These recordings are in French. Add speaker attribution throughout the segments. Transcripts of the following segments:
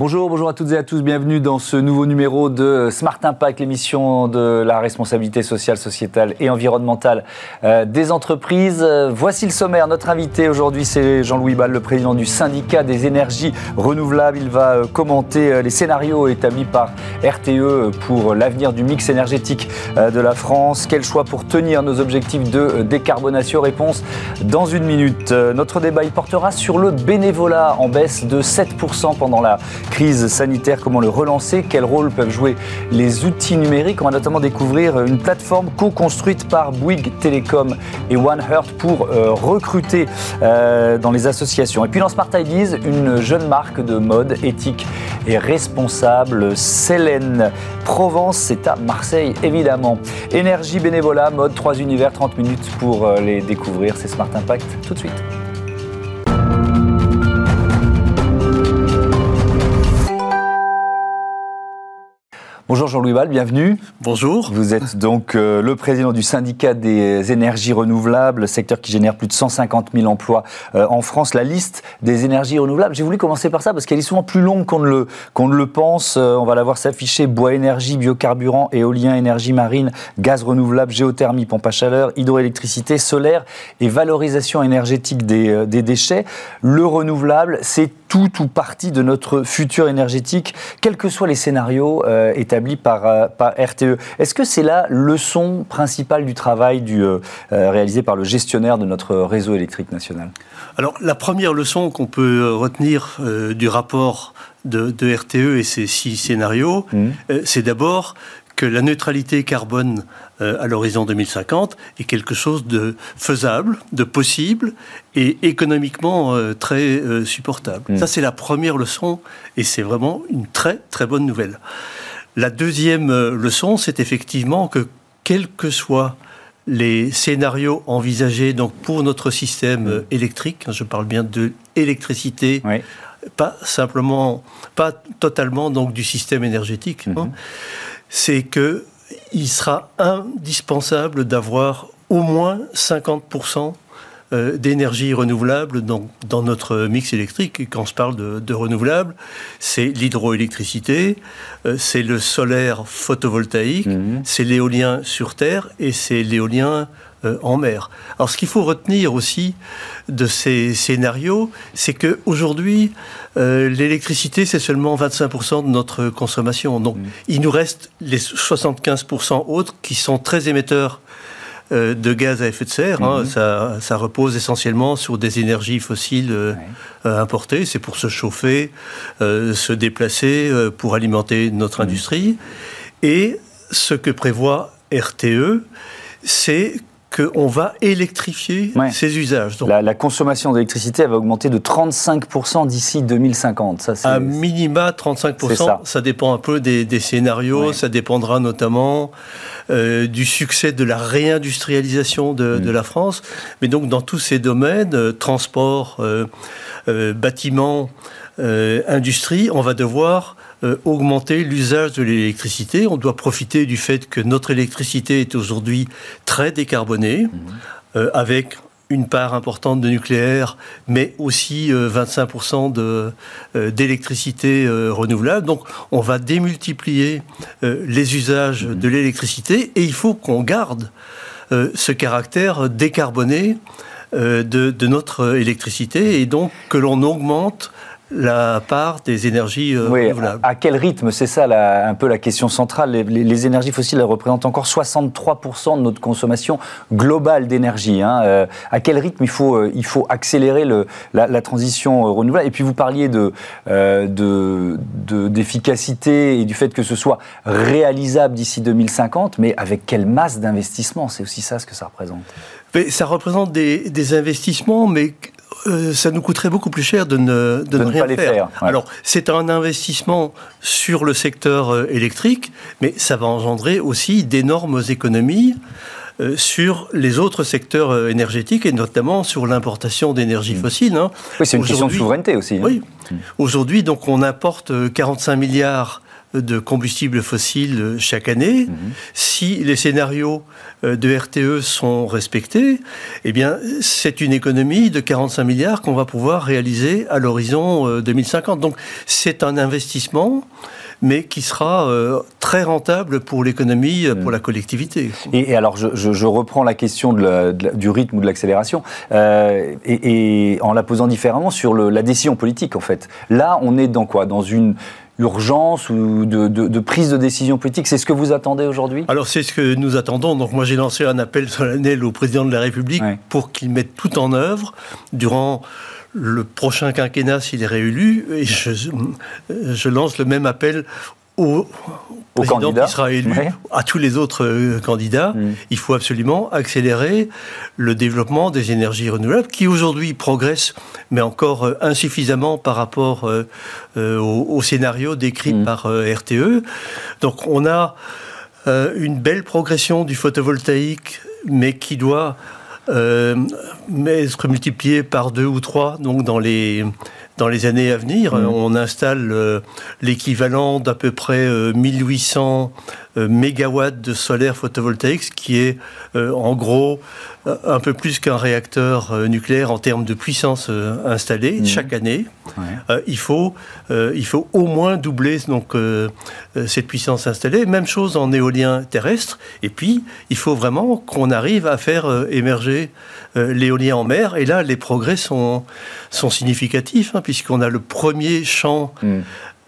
Speaker 1: Bonjour, bonjour à toutes et à tous. Bienvenue dans ce nouveau numéro de Smart Impact, l'émission de la responsabilité sociale, sociétale et environnementale euh, des entreprises. Voici le sommaire. Notre invité aujourd'hui, c'est Jean-Louis Ball, le président du syndicat des énergies renouvelables. Il va euh, commenter euh, les scénarios établis par RTE pour l'avenir du mix énergétique de la France. Quel choix pour tenir nos objectifs de décarbonation? Réponse dans une minute. Notre débat, il portera sur le bénévolat en baisse de 7% pendant la crise sanitaire, comment le relancer, quel rôle peuvent jouer les outils numériques. On va notamment découvrir une plateforme co-construite par Bouygues Telecom et One Heart pour euh, recruter euh, dans les associations. Et puis dans Smart Ideas, une jeune marque de mode éthique et responsable, Célène Provence, c'est à Marseille évidemment. Énergie, bénévolat, mode, trois univers, 30 minutes pour euh, les découvrir. C'est Smart Impact tout de suite. Bonjour Jean-Louis Val, bienvenue.
Speaker 2: Bonjour.
Speaker 1: Vous êtes donc euh, le président du syndicat des énergies renouvelables, secteur qui génère plus de 150 000 emplois euh, en France. La liste des énergies renouvelables, j'ai voulu commencer par ça parce qu'elle est souvent plus longue qu'on ne le, qu'on ne le pense. Euh, on va la voir s'afficher bois énergie, biocarburant, éolien, énergie marine, gaz renouvelable, géothermie, pompe à chaleur, hydroélectricité, solaire et valorisation énergétique des, des déchets. Le renouvelable, c'est tout ou partie de notre futur énergétique, quels que soient les scénarios établis par, euh, par RTE. Est-ce que c'est la leçon principale du travail du, euh, euh, réalisé par le gestionnaire de notre réseau électrique national?
Speaker 2: Alors, la première leçon qu'on peut retenir du rapport de, RTE et ses six scénarios, mmh. c'est d'abord que la neutralité carbone à l'horizon 2050 est quelque chose de faisable, de possible et économiquement très supportable. Mmh. Ça, c'est la première leçon et c'est vraiment une très très bonne nouvelle. La deuxième euh, leçon, c'est effectivement que quels que soient les scénarios envisagés donc pour notre système euh, électrique, hein, je parle bien de l'électricité, pas simplement, pas totalement donc du système énergétique, hein, mhm. C'est que il sera indispensable d'avoir au moins 50% euh, d'énergie renouvelable dans, dans, notre mix électrique. Quand on se parle de, de renouvelable, c'est l'hydroélectricité, euh, c'est le solaire photovoltaïque, mhm. c'est l'éolien sur Terre et c'est l'éolien en mer. Alors ce qu'il faut retenir aussi de ces scénarios, c'est qu'aujourd'hui, euh, l'électricité, c'est seulement 25% de notre consommation. Donc mhm. il nous reste les 75% autres qui sont très émetteurs euh, de gaz à effet de serre. Hein. Mhm. ça, repose essentiellement sur des énergies fossiles euh, euh, importées. C'est pour se chauffer, se déplacer, pour alimenter notre mhm. industrie. Et ce que prévoit RTE, c'est qu'on va électrifier ces usages.
Speaker 1: la, consommation d'électricité va augmenter de 35% d'ici 2050.
Speaker 2: Ça, à minima 35%, ça. dépend un peu des, scénarios, ça dépendra notamment euh, du succès de la réindustrialisation de, mm. la France. Mais donc dans tous ces domaines, euh, transport, euh, bâtiment, industrie, on va devoir euh, augmenter l'usage de l'électricité. On doit profiter du fait que notre électricité est aujourd'hui très décarbonée, mhm. euh, avec une part importante de nucléaire, mais aussi 25% euh, d'électricité renouvelable. Donc on va démultiplier les usages mhm. de l'électricité et il faut qu'on garde ce caractère décarboné de, de, notre électricité et donc que l'on augmente la part des énergies euh, renouvelables.
Speaker 1: À, quel rythme C'est ça un peu la question centrale. Les, énergies fossiles représentent encore 63% de notre consommation globale d'énergie. Hein. Euh, à quel rythme il faut, euh, il faut accélérer le, la, transition renouvelable? Et puis vous parliez de, d'efficacité et du fait que ce soit réalisable d'ici 2050, mais avec quelle masse d'investissement? C'est aussi ça ce que ça représente.
Speaker 2: ça représente des, des investissements, mais euh, ça nous coûterait beaucoup plus cher de ne, de, ne, rien faire. Alors, c'est un investissement sur le secteur euh, électrique, mais ça va engendrer aussi d'énormes économies euh, sur les autres secteurs énergétiques et notamment sur l'importation d'énergie mm. fossile. Hein.
Speaker 1: Oui, c'est une question de souveraineté aussi. Hein.
Speaker 2: Oui. Mm. Aujourd'hui, donc, on importe 45 milliards de combustibles fossiles chaque année. Mhm. Si les scénarios de RTE sont respectés, eh bien, c'est une économie de 45 milliards qu'on va pouvoir réaliser à l'horizon 2050. Donc, c'est un investissement mais qui sera euh, très rentable pour l'économie, euh, pour mm. la collectivité.
Speaker 1: Et, alors, je, reprends la question du rythme ou de l'accélération, euh, et, en la posant différemment sur la décision politique, en fait. Là, on est dans quoi? Dans une urgence ou de, prise de décision politique C'est ce que vous attendez aujourd'hui?
Speaker 2: Alors c'est ce que nous attendons. Donc moi j'ai lancé un appel solennel au président de la République pour qu'il mette tout en œuvre durant le prochain quinquennat s'il est réélu, et je, lance le même appel au, président qui sera élu, à tous les autres euh, candidats, mm. il faut absolument accélérer le développement des énergies renouvelables qui aujourd'hui progressent, mais encore euh, insuffisamment par rapport euh, au, scénario décrit mm. par RTE. Donc on a une belle progression du photovoltaïque, mais qui doit mais être multiplié par deux ou trois donc dans les, dans les années à venir. Mmh. On installe euh, l'équivalent d'à peu près 1800 euh, mégawatts de solaire photovoltaïque, ce qui est en gros un peu plus qu'un réacteur nucléaire en termes de puissance installée mmh. chaque année. il, faut, il faut au moins doubler donc, cette puissance installée. Même chose en éolien terrestre. Et puis, il faut vraiment qu'on arrive à faire émerger l'éolien en mer. Et là, les progrès sont, sont significatifs, hein, puisqu'on a le premier champ mm.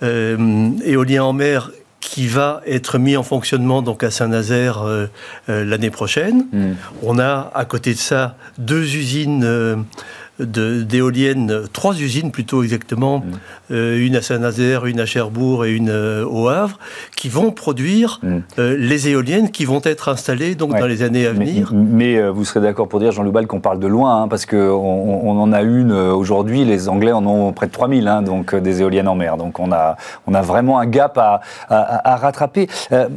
Speaker 2: euh, éolien en mer qui va être mis en fonctionnement donc à Saint-Nazaire euh, euh, l'année prochaine. Mm. On a à côté de ça deux usines d'éoliennes, trois usines plutôt exactement, mm. euh, une à Saint-Nazaire, une à Cherbourg et une euh, au Havre, qui vont produire mm. euh, les éoliennes qui vont être installées donc dans les années à venir.
Speaker 1: Mais, vous serez d'accord pour dire, Jean-Loup qu'on parle de loin, hein, parce qu'on on en a une aujourd'hui, les Anglais en ont près de 3000, hein, donc des éoliennes en mer. Donc on a, on a vraiment un gap à, à, rattraper.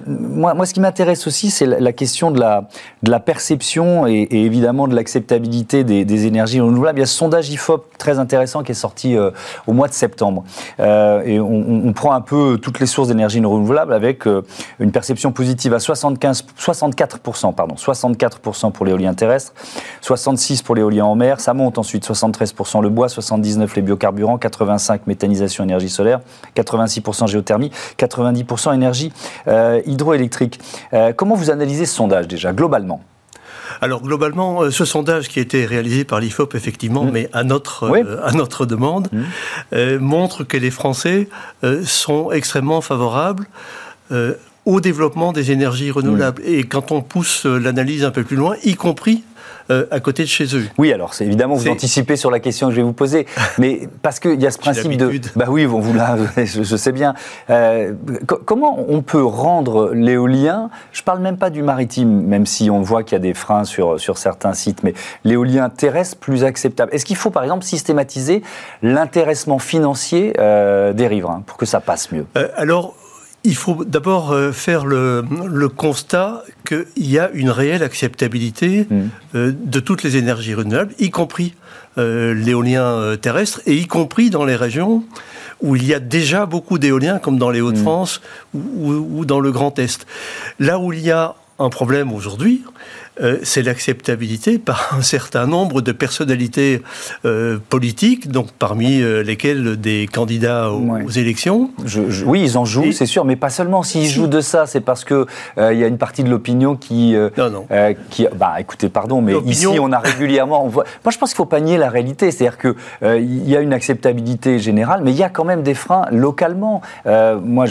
Speaker 1: moi, moi, ce qui m'intéresse aussi, c'est la, question de la, de la perception et, évidemment de l'acceptabilité des, des énergies renouvelables sondage IFOP très intéressant qui est sorti euh, au mois de septembre. Euh, et on, prend un peu toutes les sources d'énergie renouvelable avec euh, une perception positive à 75, 64%, pardon, 64% pour l'éolien terrestre, 66% pour l'éolien en mer, ça monte ensuite 73% le bois, 79% les biocarburants, 85% méthanisation énergie solaire, 86% géothermie, 90% énergie hydroélectrique. comment vous analysez ce sondage déjà, globalement?
Speaker 2: Alors globalement, euh, ce sondage qui a été réalisé par l'IFOP, effectivement, mm. mais à notre, euh, à notre demande, mm. euh, montre que les Français sont extrêmement favorables au développement des énergies renouvelables. Et quand on pousse l'analyse un peu plus loin, y compris euh, à côté de chez eux.
Speaker 1: Oui, alors c'est évidemment vous anticipez sur la question que je vais vous poser, mais parce qu'il y a ce principe de. Bah oui, vous là, je, sais bien. Euh, comment on peut rendre l'éolien Je parle même pas du maritime, même si on voit qu'il y a des freins sur sur certains sites, mais l'éolien terrestre plus acceptable. Est-ce qu'il faut par exemple systématiser l'intéressement financier euh, des riverains pour que ça passe mieux?
Speaker 2: Alors il faut d'abord euh, faire le, constat qu'il y a une réelle acceptabilité mm. euh, de toutes les énergies renouvelables, y compris euh, l'éolien terrestre, et y compris dans les régions où il y a déjà beaucoup d'éoliens, comme dans les Hauts-de-France mm. ou, dans le Grand Est. Là où il y a un problème aujourd'hui, euh, c'est l'acceptabilité par un certain nombre de personnalités euh, politiques, donc parmi euh, lesquelles des candidats aux, élections.
Speaker 1: oui, ils en jouent, c'est sûr, mais pas seulement. S'ils jouent de ça, c'est parce que il y a une partie de l'opinion qui, non, non. qui, bah, écoutez, pardon, mais ici on a régulièrement, Moi, je pense qu'il faut pas nier la réalité, c'est-à-dire que il y a une acceptabilité générale, mais il y a quand même des freins localement. moi,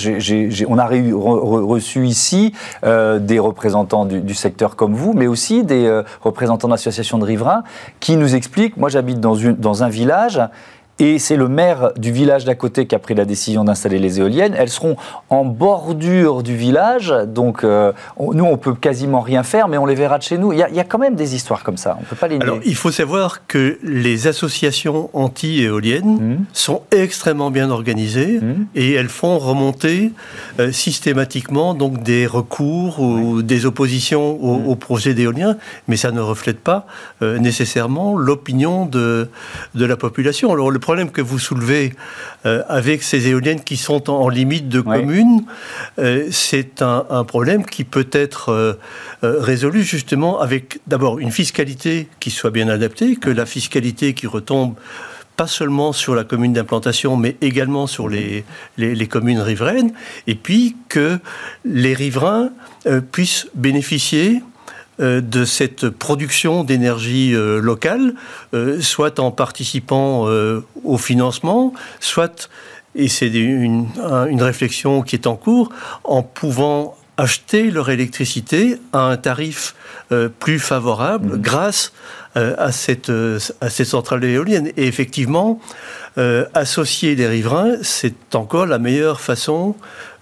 Speaker 1: on a reçu ici des représentants du, du secteur comme vous, mais aussi des euh, représentants d'associations de riverains qui nous expliquent, moi j'habite dans, dans un village, et c'est le maire du village d'à côté qui a pris la décision d'installer les éoliennes. Elles seront en bordure du village, donc euh, nous on peut quasiment rien faire, mais on les verra de chez nous. Il y, a, quand même des histoires comme ça. On peut pas les.
Speaker 2: Alors il faut savoir que les associations anti-éoliennes mmh. sont extrêmement bien organisées mmh. et elles font remonter euh, systématiquement donc des recours ou des oppositions mmh. au, projet d'éolien, mais ça ne reflète pas euh, nécessairement l'opinion de, de la population. Alors le problème que vous soulevez euh, avec ces éoliennes qui sont en, limite de commune, euh, c'est un, problème qui peut être résolu justement avec d'abord une fiscalité qui soit bien adaptée, que la fiscalité qui retombe pas seulement sur la commune d'implantation, mais également sur les, les, communes riveraines, et puis que les riverains puissent bénéficier euh, de cette production d'énergie euh, locale, euh, soit en participant au financement, soit, et c'est une, réflexion qui est en cours, en pouvant acheter leur électricité à un tarif plus favorable mmh. grâce à, cette, à cette centrale éolienne. Et effectivement, associer les riverains, c'est encore la meilleure façon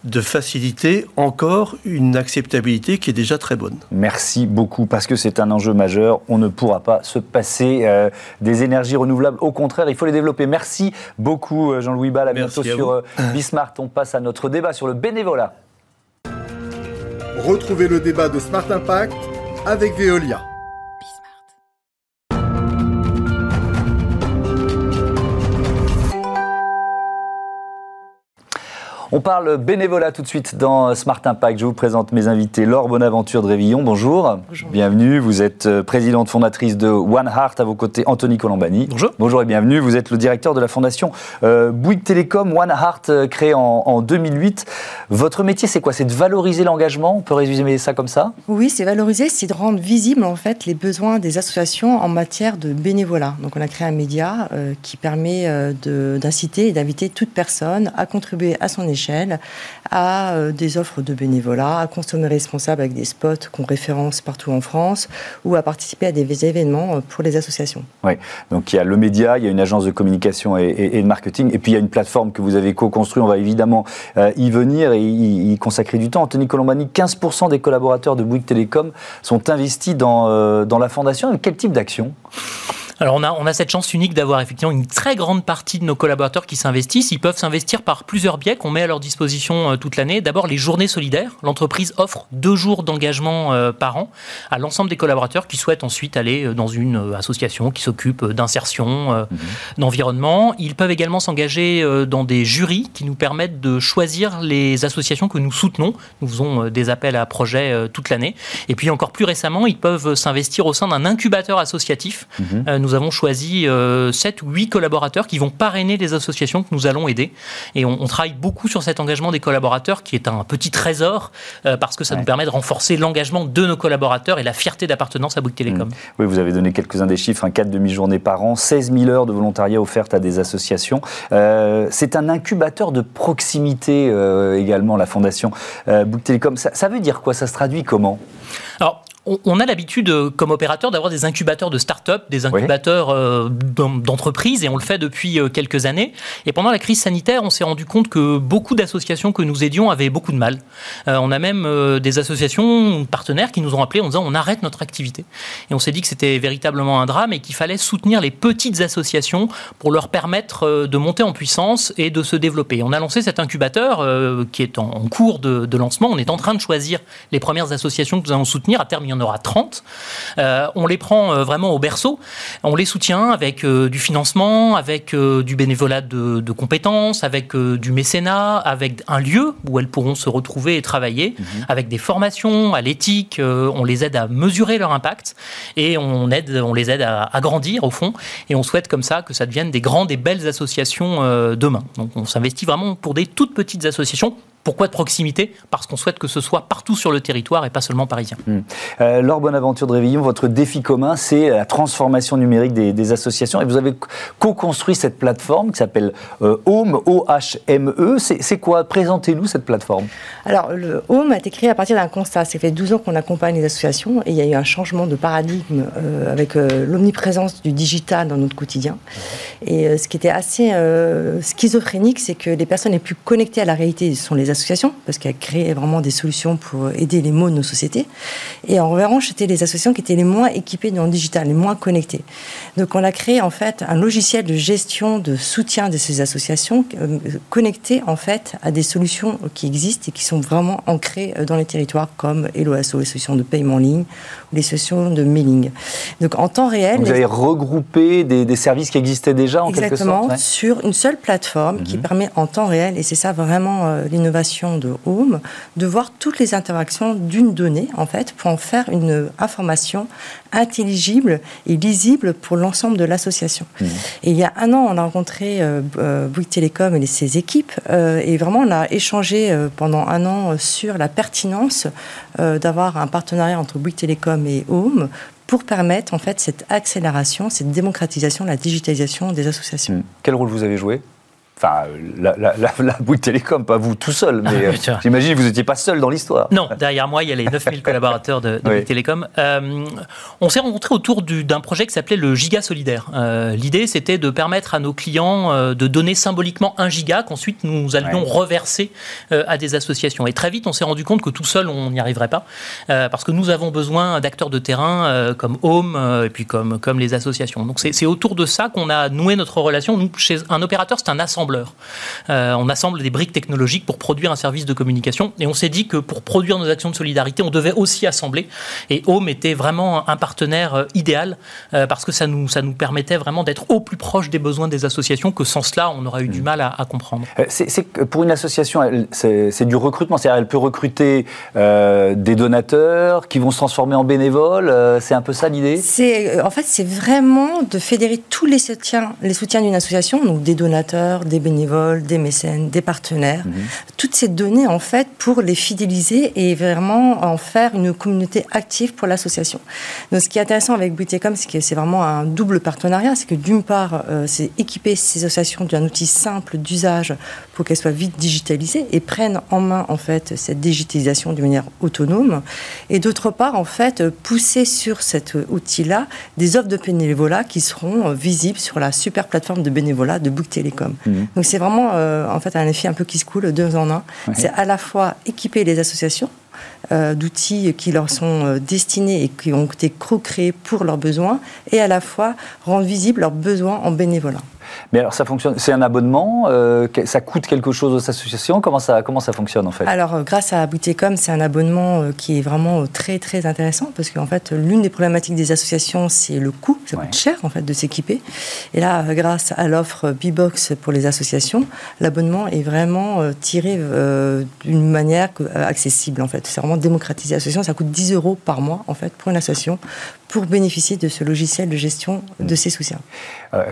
Speaker 2: de faciliter encore une acceptabilité qui est déjà très bonne.
Speaker 1: Merci beaucoup, parce que c'est un enjeu majeur. On ne pourra pas se passer euh, des énergies renouvelables. Au contraire, il faut les développer. Merci beaucoup, euh, Jean-Louis Ball. À bientôt sur euh, Bismart. On passe à notre débat sur le bénévolat.
Speaker 3: Retrouvez le débat de Smart Impact avec Veolia.
Speaker 1: On parle bénévolat tout de suite dans Smart Impact. Je vous présente mes invités. Laure Bonaventure de Révillon, bonjour.
Speaker 4: Bonjour.
Speaker 1: Bienvenue. Vous êtes euh, présidente fondatrice de One Heart. À vos côtés, Anthony Colombani.
Speaker 4: Bonjour.
Speaker 1: Bonjour et bienvenue. Vous êtes le directeur de la fondation euh, Bouygues Télécom, One Heart, euh, créée en, 2008. Votre métier, c'est quoi? C'est de valoriser l'engagement? On peut résumer ça comme ça?
Speaker 4: Oui, c'est valoriser, c'est de rendre visible en fait les besoins des associations en matière de bénévolat. Donc on a créé un média qui permet d'inciter et d'inviter toute personne à contribuer à son échelle à euh, des offres de bénévolat, à consommer responsable avec des spots qu'on référence partout en France, ou à participer à des événements euh, pour les associations.
Speaker 1: Oui, donc il y a le média, il y a une agence de communication et, de marketing, et puis il y a une plateforme que vous avez co-construite, on va évidemment euh, y venir et y, consacrer du temps. Anthony Colombani, 15% des collaborateurs de Bouygues Télécom sont investis dans, dans la fondation. Quel type d'action?
Speaker 5: Alors on a, on a cette chance unique d'avoir effectivement une très grande partie de nos collaborateurs qui s'investissent. Ils peuvent s'investir par plusieurs biais qu'on met à leur disposition euh, toute l'année. D'abord les journées solidaires. L'entreprise offre deux jours d'engagement euh, par an à l'ensemble des collaborateurs qui souhaitent ensuite aller euh, dans une association qui s'occupe d'insertion, mhm. d'environnement. Ils peuvent également s'engager dans des jurys qui nous permettent de choisir les associations que nous soutenons. Nous faisons des appels à projets toute l'année. Et puis encore plus récemment, ils peuvent s'investir au sein d'un incubateur associatif. Mhm. Nous nous avons choisi euh, 7 ou 8 collaborateurs qui vont parrainer les associations que nous allons aider. Et on, travaille beaucoup sur cet engagement des collaborateurs qui est un petit trésor euh, parce que ça nous permet de renforcer l'engagement de nos collaborateurs et la fierté d'appartenance à Bouygues Télécom. Mmh.
Speaker 1: Oui, vous avez donné quelques-uns des chiffres, un 4 demi-journées par an, 16 000 heures de volontariat offertes à des associations. Euh, c'est un incubateur de proximité euh, également, la fondation Bouygues Télécom. Ça, ça veut dire quoi? Ça se traduit comment?
Speaker 5: Alors, on a l'habitude, euh, comme opérateur, d'avoir des incubateurs de start-up, des incubateurs euh, d'entreprises, et on le fait depuis euh, quelques années. Et pendant la crise sanitaire, on s'est rendu compte que beaucoup d'associations que nous aidions avaient beaucoup de mal. on a même des associations partenaires qui nous ont appelés en disant on arrête notre activité. Et on s'est dit que c'était véritablement un drame et qu'il fallait soutenir les petites associations pour leur permettre de monter en puissance et de se développer. On a lancé cet incubateur qui est en, cours de, de, lancement. On est en train de choisir les premières associations que nous allons soutenir. À terme, y en aura 30. Euh, on les prend euh, vraiment au berceau. On les soutient avec euh, du financement, avec du bénévolat de, compétences, avec du mécénat, avec un lieu où elles pourront se retrouver et travailler, mhm. avec des formations à l'éthique. on les aide à mesurer leur impact et on, aide, on les aide à, grandir au fond. Et on souhaite comme ça que ça devienne des grandes et belles associations demain. Donc on s'investit vraiment pour des toutes petites associations pourquoi de proximité? Parce qu'on souhaite que ce soit partout sur le territoire et pas seulement parisien. Mmh.
Speaker 1: Euh, Laure Bonaventure de Révillon, votre défi commun, c'est la transformation numérique des, associations. Et vous avez co-construit cette plateforme qui s'appelle euh, Home, O-H-M-E. C'est quoi? Présentez-nous cette plateforme.
Speaker 4: Alors, le Home a été créé à partir d'un constat. Ça fait 12 ans qu'on accompagne les associations et il y a eu un changement de paradigme euh, avec euh, l'omniprésence du digital dans notre quotidien. Et ce qui était assez schizophrénique, c'est que les personnes les plus connectées à la réalité sont les associations, parce qu'elles créent vraiment des solutions pour aider les maux de nos sociétés. Et en revanche, c'était les associations qui étaient les moins équipées dans le digital, les moins connectées. Donc on a créé en fait un logiciel de gestion, de soutien de ces associations euh, connectées en fait à des solutions qui existent et qui sont vraiment ancrées euh, dans les territoires comme HelloAsso, les solutions de paiement en ligne, les sessions de mailing. Donc en temps réel.
Speaker 1: Vous avez regroupé des, services qui existaient déjà en quelque sorte
Speaker 4: Exactement, sur une seule plateforme qui mhm. permet en temps réel, et c'est ça vraiment euh, l'innovation de Home, de voir toutes les interactions d'une donnée en fait pour en faire une information intelligible et lisible pour l'ensemble de l'association. Mhm. Et il y a un an, on a rencontré euh, euh, Bouygues Télécom et ses équipes, et vraiment on a échangé pendant un an sur la pertinence d'avoir un partenariat entre Bouygues Télécom et Home pour permettre en fait cette accélération, cette démocratisation, la digitalisation des associations. Hmm.
Speaker 1: Quel rôle vous avez joué? Enfin, la, la, la, Bouygues Télécom, pas vous tout seul, mais euh, j'imagine que vous n'étiez pas seul dans l'histoire.
Speaker 5: Non, derrière moi, il y a les 9000 collaborateurs de, de Bouygues Télécom. Euh, on s'est rencontrés autour d'un projet qui s'appelait le Giga Solidaire. Euh, l'idée, c'était de permettre à nos clients de donner symboliquement un giga qu'ensuite nous allions reverser à des associations. Et très vite, on s'est rendu compte que tout seul, on n'y arriverait pas, parce que nous avons besoin d'acteurs de terrain comme Home et puis comme, comme les associations. Donc c'est autour de ça qu'on a noué notre relation. Nous, chez un opérateur, c'est un assembleur euh, on assemble des briques technologiques pour produire un service de communication. Et on s'est dit que pour produire nos actions de solidarité, on devait aussi assembler. Et Home était vraiment un partenaire euh, idéal euh, parce que ça nous, ça nous permettait vraiment d'être au plus proche des besoins des associations que sans cela, on aurait eu du mmh. mal à, comprendre.
Speaker 1: C'est pour une association, c'est du recrutement. C'est-à-dire, elle peut recruter des donateurs qui vont se transformer en bénévoles. c'est un peu ça l'idée?
Speaker 4: En fait, c'est vraiment de fédérer tous les soutiens, les soutiens d'une association, donc des donateurs, des bénévoles, des mécènes, des partenaires, mhm. toutes ces données en fait pour les fidéliser et vraiment en faire une communauté active pour l'association. Donc ce qui est intéressant avec Bouygues c'est que c'est vraiment un double partenariat, c'est que d'une part, euh, c'est équiper ces associations d'un outil simple d'usage pour qu'elles soient vite digitalisées et prennent en main en fait cette digitalisation de manière autonome, et d'autre part en fait pousser sur cet outil-là des offres de bénévolat qui seront euh, visibles sur la super plateforme de bénévolat de Bouygues Télécom. Mhm. Donc c'est vraiment euh, en fait un effet un peu qui se coule, deux en un. C'est à la fois équiper les associations euh, d'outils qui leur sont euh, destinés et qui ont été co-créés pour leurs besoins, et à la fois rendre visibles leurs besoins en bénévolat.
Speaker 1: Mais alors ça fonctionne, c'est un abonnement, euh, ça coûte quelque chose aux associations, comment ça, comment ça fonctionne en fait?
Speaker 4: Alors euh, grâce à Boutécom, c'est un abonnement euh, qui est vraiment très très intéressant parce qu'en fait l'une des problématiques des associations c'est le coût, ça coûte cher en fait de s'équiper. Et là grâce à l'offre B-Box pour les associations, l'abonnement est vraiment tiré d'une manière accessible en fait. C'est vraiment démocratiser l'association, ça coûte 10 euros par mois en fait pour une association pour bénéficier de ce logiciel de gestion de ses soutiens.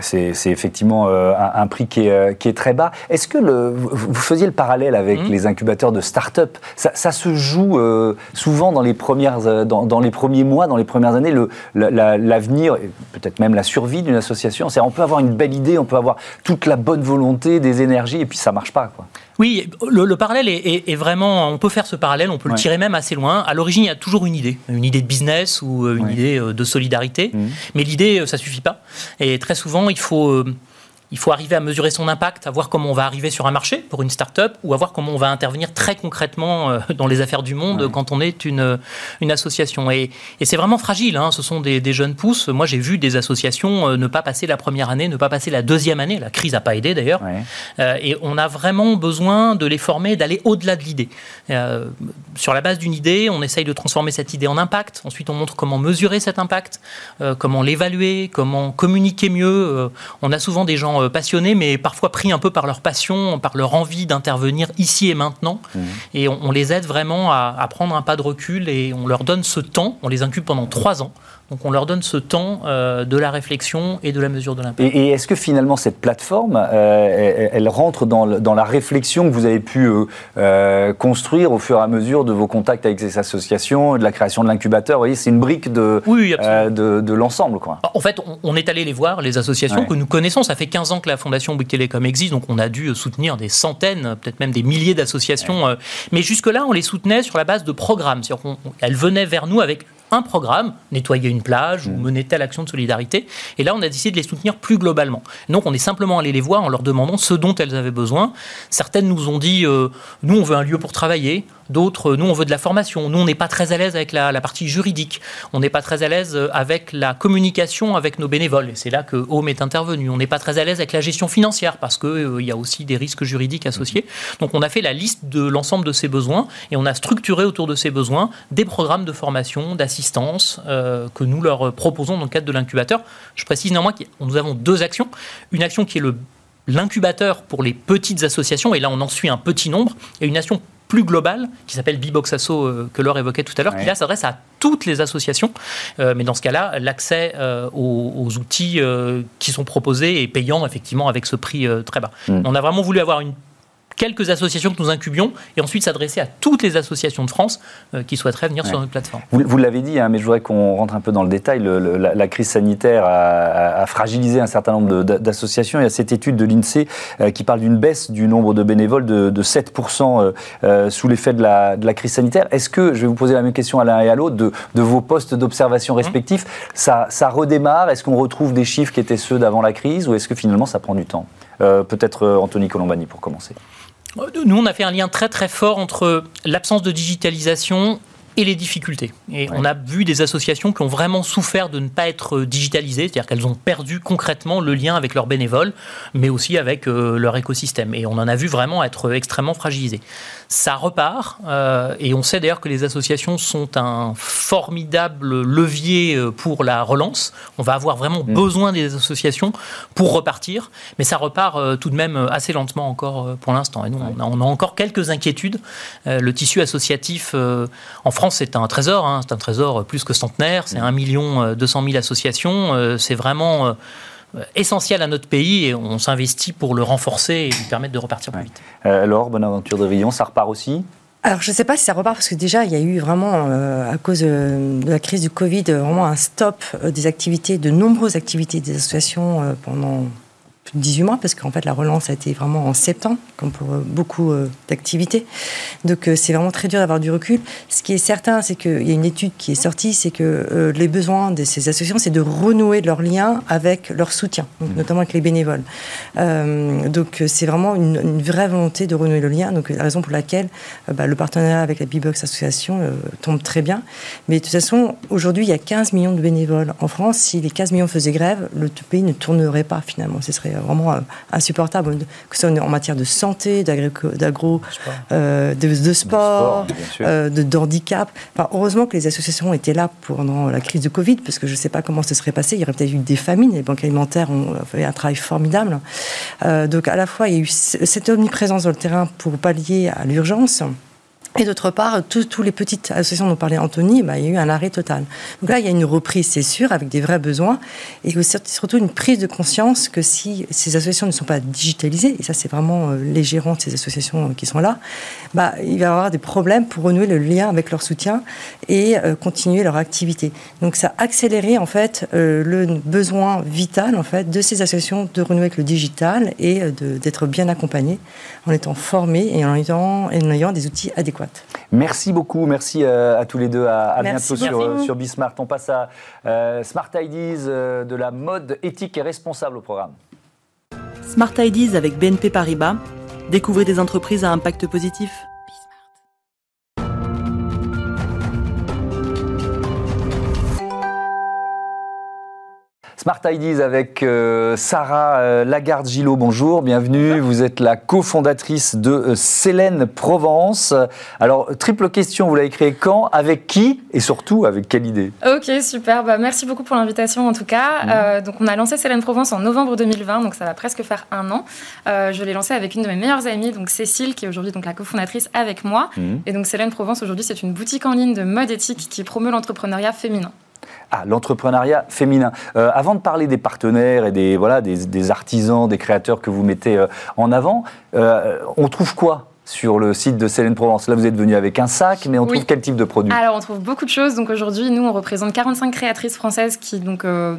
Speaker 1: c'est effectivement euh, un, prix qui est, euh, qui est, très bas. Est-ce que le, vous faisiez le parallèle avec mmh. les incubateurs de start-up? Ça, ça, se joue euh, souvent dans les, premières, dans, dans, les premiers mois, dans les premières années, l'avenir, peut-être même la survie d'une association. On peut avoir une belle idée, on peut avoir toute la bonne volonté, des énergies, et puis ça marche pas. Quoi.
Speaker 5: Oui, le, parallèle est, vraiment. On peut faire ce parallèle, on peut le tirer même assez loin. À l'origine, il y a toujours une idée, une idée de business ou une idée de solidarité. Mmh. Mais l'idée, ça suffit pas. Et très souvent, il faut il faut arriver à mesurer son impact, à voir comment on va arriver sur un marché pour une start-up ou à voir comment on va intervenir très concrètement euh, dans les affaires du monde quand on est une, une association. Et, et c'est vraiment fragile, hein. ce sont des, des, jeunes pousses. Moi, j'ai vu des associations euh, ne pas passer la première année, ne pas passer la deuxième année. La crise n'a pas aidé d'ailleurs. Euh, et on a vraiment besoin de les former, d'aller au-delà de l'idée. sur la base d'une idée, on essaye de transformer cette idée en impact. Ensuite, on montre comment mesurer cet impact, comment l'évaluer, comment communiquer mieux. on a souvent des gens euh, passionnés, mais parfois pris un peu par leur passion, par leur envie d'intervenir ici et maintenant. Mmh. Et on, les aide vraiment à, à, prendre un pas de recul et on leur donne ce temps. On les incube pendant trois ans donc on leur donne ce temps euh, de la réflexion et de la mesure de l'impact.
Speaker 1: Et, est-ce que finalement cette plateforme, euh, elle, rentre dans, dans, la réflexion que vous avez pu euh, construire au fur et à mesure de vos contacts avec ces associations, de la création de l'incubateur? Vous voyez, c'est une brique de, de, de l'ensemble.
Speaker 5: En fait, on, est allé les voir, les associations que nous connaissons. Ça fait 15 ans que la Fondation Bouygues Télécom existe, donc on a dû soutenir des centaines, peut-être même des milliers d'associations. Mais jusque-là, on les soutenait sur la base de programmes. C'est-à-dire qu'elles venaient vers nous avec un programme, nettoyer une plage ou mmh. mener telle action de solidarité. Et là, on a décidé de les soutenir plus globalement. Donc, on est simplement allé les voir en leur demandant ce dont elles avaient besoin. Certaines nous ont dit, euh, nous, on veut un lieu pour travailler. D'autres, nous, on veut de la formation. Nous, on n'est pas très à l'aise avec la, partie juridique. On n'est pas très à l'aise avec la communication avec nos bénévoles. Et c'est là que Home est intervenu. On n'est pas très à l'aise avec la gestion financière parce qu'il il y a aussi des risques juridiques associés. Donc, on a fait la liste de l'ensemble de ces besoins et on a structuré autour de ces besoins des programmes de formation, d'assistance que nous leur proposons dans le cadre de l'incubateur. Je précise néanmoins que nous avons deux actions. Une action qui est le l'incubateur pour les petites associations, et là on en suit un petit nombre, et une action plus globale qui s'appelle Bibox Asso euh, que Laure évoquait tout à l'heure, qui là s'adresse à toutes les associations. Euh, mais dans ce cas-là, l'accès euh, aux, outils qui sont proposés est payant effectivement avec ce prix très bas. Mm. On a vraiment voulu avoir une quelques associations que nous incubions et ensuite s'adresser à toutes les associations de France euh, qui souhaiteraient venir sur notre plateforme.
Speaker 1: Vous, l'avez dit, hein, mais je voudrais qu'on rentre un peu dans le détail. la, crise sanitaire a, fragilisé un certain nombre d'associations. Il y a cette étude de l'INSEE euh, qui parle d'une baisse du nombre de bénévoles de, 7% euh, sous l'effet de la, crise sanitaire. Est-ce que, je vais vous poser la même question à l'un et à l'autre, de, vos postes d'observation respectifs, ça, ça redémarre? Est-ce qu'on retrouve des chiffres qui étaient ceux d'avant la crise ou est-ce que finalement ça prend du temps? Peut-être Anthony Colombani pour commencer.
Speaker 5: Nous, on a fait un lien très très fort entre l'absence de digitalisation et les difficultés. Et on a vu des associations qui ont vraiment souffert de ne pas être digitalisées, c'est-à-dire qu'elles ont perdu concrètement le lien avec leurs bénévoles, mais aussi avec euh, leur écosystème. Et on en a vu vraiment être extrêmement fragilisées ça repart. Euh, et on sait d'ailleurs que les associations sont un formidable levier euh, pour la relance. On va avoir vraiment mm. besoin des associations pour repartir. Mais ça repart euh, tout de même assez lentement encore pour l'instant. Et nous, on, a, encore quelques inquiétudes. le tissu associatif en France, c'est un trésor. Hein. c'est un trésor plus que centenaire. C'est 1 million 200 000 associations. c'est vraiment essentiel à notre pays et on s'investit pour le renforcer et lui permettre de repartir plus vite.
Speaker 1: Euh, alors, Bonaventure de Rion, ça repart aussi?
Speaker 4: Alors, je ne sais pas si ça repart parce que déjà, il y a eu vraiment, euh, à cause de la crise du Covid, vraiment un stop des activités, de nombreuses activités des associations pendant 18 mois, parce qu'en fait, la relance a été vraiment en septembre, comme pour euh, beaucoup euh, d'activités. Donc, euh, c'est vraiment très dur d'avoir du recul. Ce qui est certain, c'est qu'il y a une étude qui est sortie, c'est que les besoins de ces associations, c'est de renouer leurs liens avec leur soutien, mmh. notamment avec les bénévoles. donc, c'est vraiment une, vraie volonté de renouer le lien. Donc, la raison pour laquelle bah, le partenariat avec la B-Box Association tombe très bien. Mais de toute façon, aujourd'hui, il y a 15 millions de bénévoles en France. Si les 15 millions faisaient grève, le pays ne tournerait pas finalement. Ce serait vraiment euh, insupportable, que ce soit en matière de santé, d'agro, euh, de, sport, euh, de, handicap. Enfin, heureusement que les associations étaient là pendant la crise de Covid, parce que je ne sais pas comment ce serait passé. Il y aurait peut-être eu des famines. Les banques alimentaires ont fait un travail formidable. donc, à la fois, il y a eu cette omniprésence dans le terrain pour pallier à l'urgence. Et d'autre part, toutes les petites associations dont parlait Anthony, bah, il y a eu un arrêt total. Donc là, il y a une reprise, c'est sûr, avec des vrais besoins, et surtout une prise de conscience que si ces associations ne sont pas digitalisées, et ça c'est vraiment euh, les gérants de ces associations euh, qui sont là, bah, il va y avoir des problèmes pour renouer le lien avec leur soutien et euh, continuer leur activité. Donc ça a accéléré en fait le besoin vital en fait de ces associations de renouer avec le digital et d'être bien accompagnées en étant formées et en ayant, en ayant des outils adéquats.
Speaker 1: Merci beaucoup, merci euh, à tous les deux. À, bientôt sur, sur Bismart. On passe à euh, Smart Ideas, euh, de la mode éthique et responsable au programme.
Speaker 6: Smart Ideas avec BNP Paribas. Découvrez des entreprises à impact positif.
Speaker 1: Smart Ideas avec euh, Sarah euh, Lagarde-Gillot. Bonjour, bienvenue. Vous êtes la cofondatrice de euh, Célène Provence. Alors, triple question, vous l'avez créé quand, avec qui? Et surtout avec quelle idée?
Speaker 7: Ok, super. Bah, merci beaucoup pour l'invitation en tout cas. Mmh. donc, on a lancé Célène Provence en novembre 2020, donc ça va presque faire un an. je l'ai lancé avec une de mes meilleures amies, donc Cécile, qui est aujourd'hui donc la cofondatrice avec moi. Mmh. Et donc, Célène Provence aujourd'hui, c'est une boutique en ligne de mode éthique qui promeut l'entrepreneuriat féminin.
Speaker 1: Ah, l'entrepreneuriat féminin. Euh, avant de parler des partenaires et des, des, artisans, des créateurs que vous mettez euh, en avant, euh, on trouve quoi sur le site de Célène Provence. Là, vous êtes venu avec un sac, mais on trouve quel type de produit?
Speaker 7: Alors, on trouve beaucoup de choses. Donc aujourd'hui, nous, on représente 45 créatrices françaises qui donc, euh,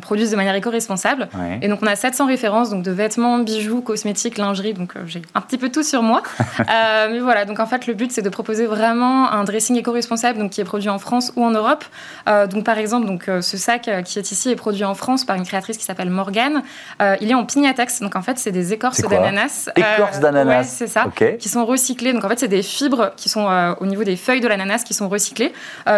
Speaker 7: produisent de manière éco-responsable. Et donc, on a 700 références donc de vêtements, bijoux, cosmétiques, lingerie. Donc, euh, j'ai un petit peu tout sur moi. Euh, mais voilà, donc en fait, le but, c'est de proposer vraiment un dressing éco-responsable qui est produit en France ou en Europe. donc, par exemple, donc, ce sac qui est ici est produit en France par une créatrice qui s'appelle Morgane. il est en pignatex. Donc, en fait, c'est des écorces d'ananas.
Speaker 1: Écorces d'ananas.
Speaker 7: c'est ça. Qui sont recyclés. Donc en fait, c'est des fibres qui sont au niveau des feuilles de l'ananas qui sont recyclées.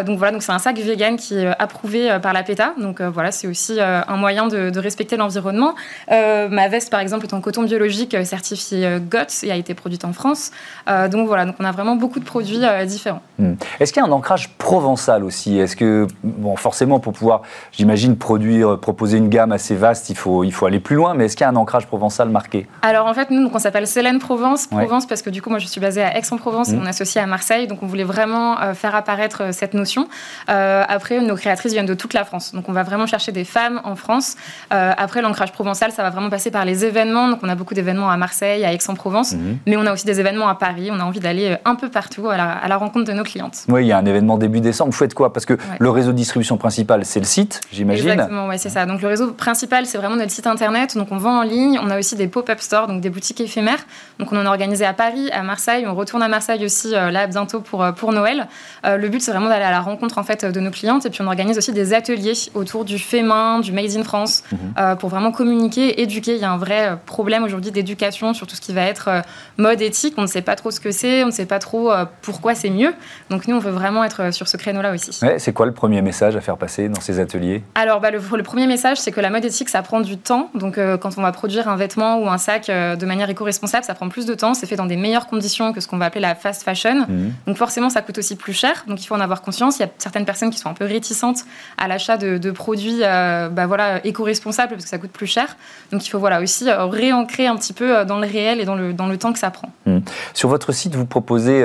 Speaker 7: donc voilà, donc c'est un sac vegan qui est approuvé par la PETA. Donc voilà, c'est aussi un moyen de, de respecter l'environnement. ma veste, par exemple, est en coton biologique certifié GOTS et a été produite en France. donc voilà, donc on a vraiment beaucoup de produits différents.
Speaker 1: Hmm. Est-ce qu'il y a un ancrage provençal aussi? Est-ce que, bon, forcément, pour pouvoir, j'imagine, produire, proposer une gamme assez vaste, il faut, il faut aller plus loin, mais est-ce qu'il y a un ancrage provençal marqué?
Speaker 7: Alors en fait, nous, donc, on s'appelle Célène Provence. Provence parce que du coup, moi, je suis basée à Aix-en-Provence et hmm. on est associé à Marseille, donc on voulait vraiment euh, faire apparaître euh, cette notion. Euh, après, nos créatrices viennent de toute la France, donc on va vraiment chercher des femmes en France. après, l'ancrage provençal, ça va vraiment passer par les événements. Donc on a beaucoup d'événements à Marseille, à Aix-en-Provence, hmm. mais on a aussi des événements à Paris. On a envie d'aller un peu partout à la, à la rencontre de nos clientes.
Speaker 1: Oui, il y a un événement début décembre. Vous faites quoi? Parce que le réseau de distribution principal, c'est le site, j'imagine.
Speaker 7: Exactement, oui, c'est ça. Donc le réseau principal, c'est vraiment notre site internet. Donc on vend en ligne. On a aussi des pop-up stores, donc des boutiques éphémères. Donc on en a organisé à Paris, à Marseille. On retourne à Marseille aussi euh, là bientôt pour, euh, pour Noël. Euh, le but, c'est vraiment d'aller à la rencontre en fait de nos clientes. Et puis on organise aussi des ateliers autour du fait main, du Made in France, mhm. pour vraiment communiquer, éduquer. Il y a un vrai problème aujourd'hui d'éducation sur tout ce qui va être mode éthique. On ne sait pas trop ce que c'est, on ne sait pas trop pourquoi c'est mieux. Donc nous, on veut vraiment être sur ce créneau-là aussi.
Speaker 1: c'est quoi le premier message à faire passer dans ces ateliers?
Speaker 7: Alors, bah, le, premier message, c'est que la mode éthique, ça prend du temps. Donc, euh, quand on va produire un vêtement ou un sac euh, de manière éco-responsable, ça prend plus de temps. C'est fait dans des meilleures conditions que ce qu'on va appeler la fast fashion. Mhm. Donc, forcément, ça coûte aussi plus cher. Donc, il faut en avoir conscience. Il y a certaines personnes qui sont un peu réticentes à l'achat de, produits euh, bah, voilà, éco-responsables parce que ça coûte plus cher. Donc, il faut voilà, aussi réancrer un petit peu dans le réel et dans le, dans le temps que ça prend.
Speaker 1: Mhm. Sur votre site, vous proposez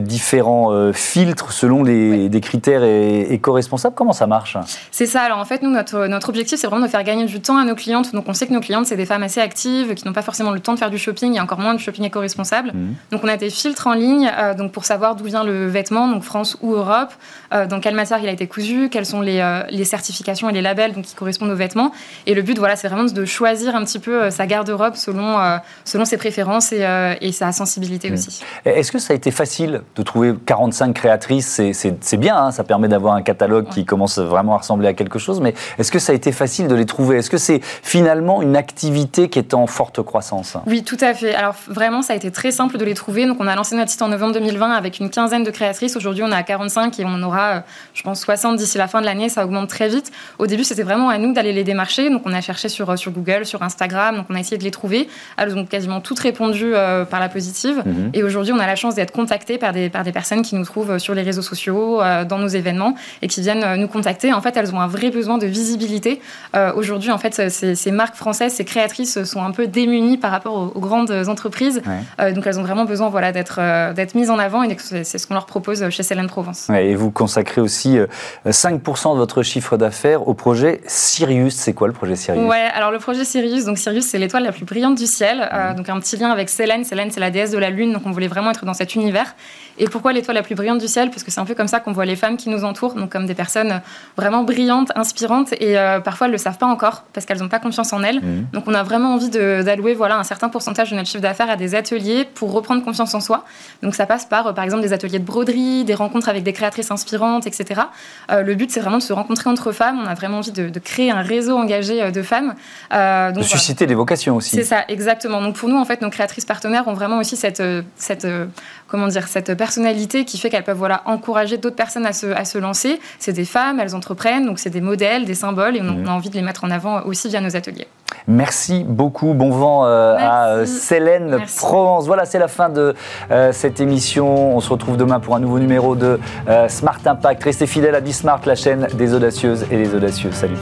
Speaker 1: différents filtres selon les, des critères éco-responsables. Comment ça marche?
Speaker 7: C'est ça. Alors en fait, nous, notre, notre objectif, c'est vraiment de faire gagner du temps à nos clientes. Donc on sait que nos clientes, c'est des femmes assez actives, qui n'ont pas forcément le temps de faire du shopping et encore moins du shopping éco-responsable. Mhm. Donc on a des filtres en ligne euh, donc pour savoir d'où vient le vêtement, donc France ou Europe, euh, dans quelle matière il a été cousu, quelles sont les, euh, les, certifications et les labels donc, qui correspondent aux vêtements. Et le but, voilà, c'est vraiment de choisir un petit peu sa garde-robe selon, selon ses préférences et, et sa sensibilité aussi.
Speaker 1: Est-ce que ça a été facile de trouver 45 créatrices? C'est bien, hein, ça permet d'avoir un catalogue qui commence vraiment à ressembler à quelque chose, mais est-ce que ça a été facile de les trouver? Est-ce que c'est finalement une activité qui est en forte croissance?
Speaker 7: Oui, tout à fait. Alors vraiment, ça a été très simple de les trouver. Donc on a lancé notre site en novembre 2020 avec une quinzaine de créatrices. Aujourd'hui, on est à 45 et on aura, euh, je pense, 60 d'ici la fin de l'année. Ça augmente très vite. Au début, c'était vraiment à nous d'aller les démarcher. Donc on a cherché sur, euh, sur Google, sur Instagram. Donc on a essayé de les trouver. Elles ont quasiment toutes répondu euh, par la positive. Mhm. Et aujourd'hui, on a la chance d'être contactés par des, par des personnes qui nous trouvent sur les réseaux sociaux, dans nos événements et qui viennent nous contacter. En fait, elles ont un vrai besoin de visibilité. Euh, aujourd'hui, en fait, ces, marques françaises, ces créatrices sont un peu démunies par rapport aux, grandes entreprises. Donc, elles ont vraiment besoin voilà, d'être euh, d'être mises en avant et c'est ce qu'on leur propose chez Céline Provence.
Speaker 1: et vous consacrez aussi 5% de votre chiffre d'affaires au projet Sirius. C'est quoi le projet Sirius?
Speaker 7: Ouais, alors le projet Sirius, donc Sirius, c'est l'étoile la plus brillante du ciel. Mhm. donc, un petit lien avec Célène. Célène, c'est la déesse de la Lune. Donc, on voulait vraiment être dans cet univers. Et pourquoi l'étoile la plus brillante du ciel? Parce que c'est un peu comme ça qu'on voit les femmes qui nous entourent, donc comme des personnes vraiment brillantes, inspirantes, et euh, parfois elles ne le savent pas encore parce qu'elles n'ont pas confiance en elles. Mmh. Donc on a vraiment envie d'allouer voilà, un certain pourcentage de notre chiffre d'affaires à des ateliers pour reprendre confiance en soi. Donc ça passe par, euh, par exemple, des ateliers de broderie, des rencontres avec des créatrices inspirantes, etc. Euh, le but, c'est vraiment de se rencontrer entre femmes. On a vraiment envie de, créer un réseau engagé de femmes.
Speaker 1: de susciter des vocations aussi.
Speaker 7: C'est ça, exactement. Donc pour nous, en fait, nos créatrices partenaires ont vraiment aussi cette, cette comment dire, cette personnalité qui fait qu'elles peuvent voilà, encourager d'autres personnes à se, à se lancer. C'est des femmes, elles entreprennent, donc c'est des modèles, des symboles, et on, mhm. a envie de les mettre en avant aussi via nos ateliers.
Speaker 1: Merci beaucoup. Bon vent euh, à euh, Célène Provence. Voilà, c'est la fin de euh, cette émission. On se retrouve demain pour un nouveau numéro de Smart Impact. Restez fidèles à Bismart, la chaîne des audacieuses et des audacieux. Salut.